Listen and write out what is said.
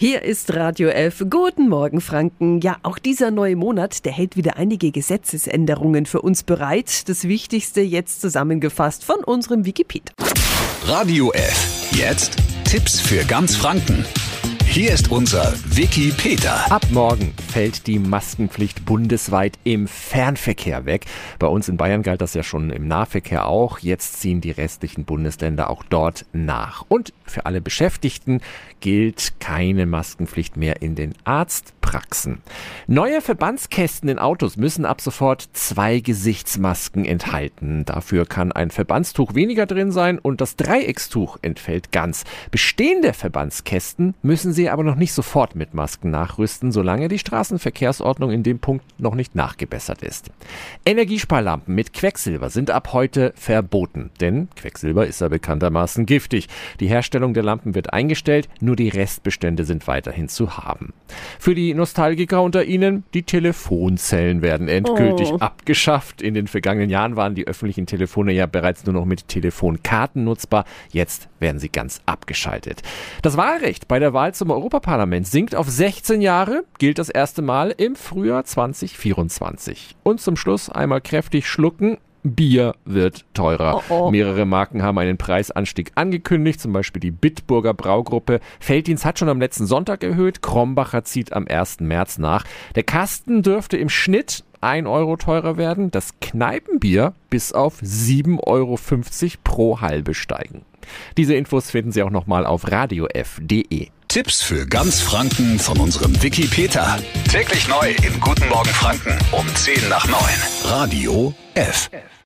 Hier ist Radio F. Guten Morgen, Franken. Ja, auch dieser neue Monat, der hält wieder einige Gesetzesänderungen für uns bereit. Das Wichtigste jetzt zusammengefasst von unserem Wikipedia. Radio F. Jetzt Tipps für ganz Franken. Hier ist unser Wiki Peter. Ab morgen fällt die Maskenpflicht bundesweit im Fernverkehr weg. Bei uns in Bayern galt das ja schon im Nahverkehr auch. Jetzt ziehen die restlichen Bundesländer auch dort nach. Und für alle Beschäftigten gilt keine Maskenpflicht mehr in den Arztpraxen. Neue Verbandskästen in Autos müssen ab sofort zwei Gesichtsmasken enthalten. Dafür kann ein Verbandstuch weniger drin sein und das Dreieckstuch entfällt ganz. Bestehende Verbandskästen müssen sie aber noch nicht sofort mit Masken nachrüsten, solange die Straßenverkehrsordnung in dem Punkt noch nicht nachgebessert ist. Energiesparlampen mit Quecksilber sind ab heute verboten, denn Quecksilber ist ja bekanntermaßen giftig. Die Herstellung der Lampen wird eingestellt, nur die Restbestände sind weiterhin zu haben. Für die Nostalgiker unter Ihnen, die Telefonzellen werden endgültig oh. abgeschafft. In den vergangenen Jahren waren die öffentlichen Telefone ja bereits nur noch mit Telefonkarten nutzbar. Jetzt werden sie ganz abgeschaltet. Das Wahlrecht bei der Wahl zum Europaparlament sinkt auf 16 Jahre, gilt das erste Mal im Frühjahr 2024. Und zum Schluss einmal kräftig schlucken. Bier wird teurer. Oh oh. Mehrere Marken haben einen Preisanstieg angekündigt, zum Beispiel die Bitburger Braugruppe. Felddienst hat schon am letzten Sonntag erhöht, Krombacher zieht am 1. März nach. Der Kasten dürfte im Schnitt 1 Euro teurer werden, das Kneipenbier bis auf 7,50 Euro pro halbe steigen. Diese Infos finden Sie auch nochmal auf radiof.de. Tipps für ganz Franken von unserem Wiki Peter. Täglich neu in Guten Morgen Franken um 10 nach 9. Radio F. F.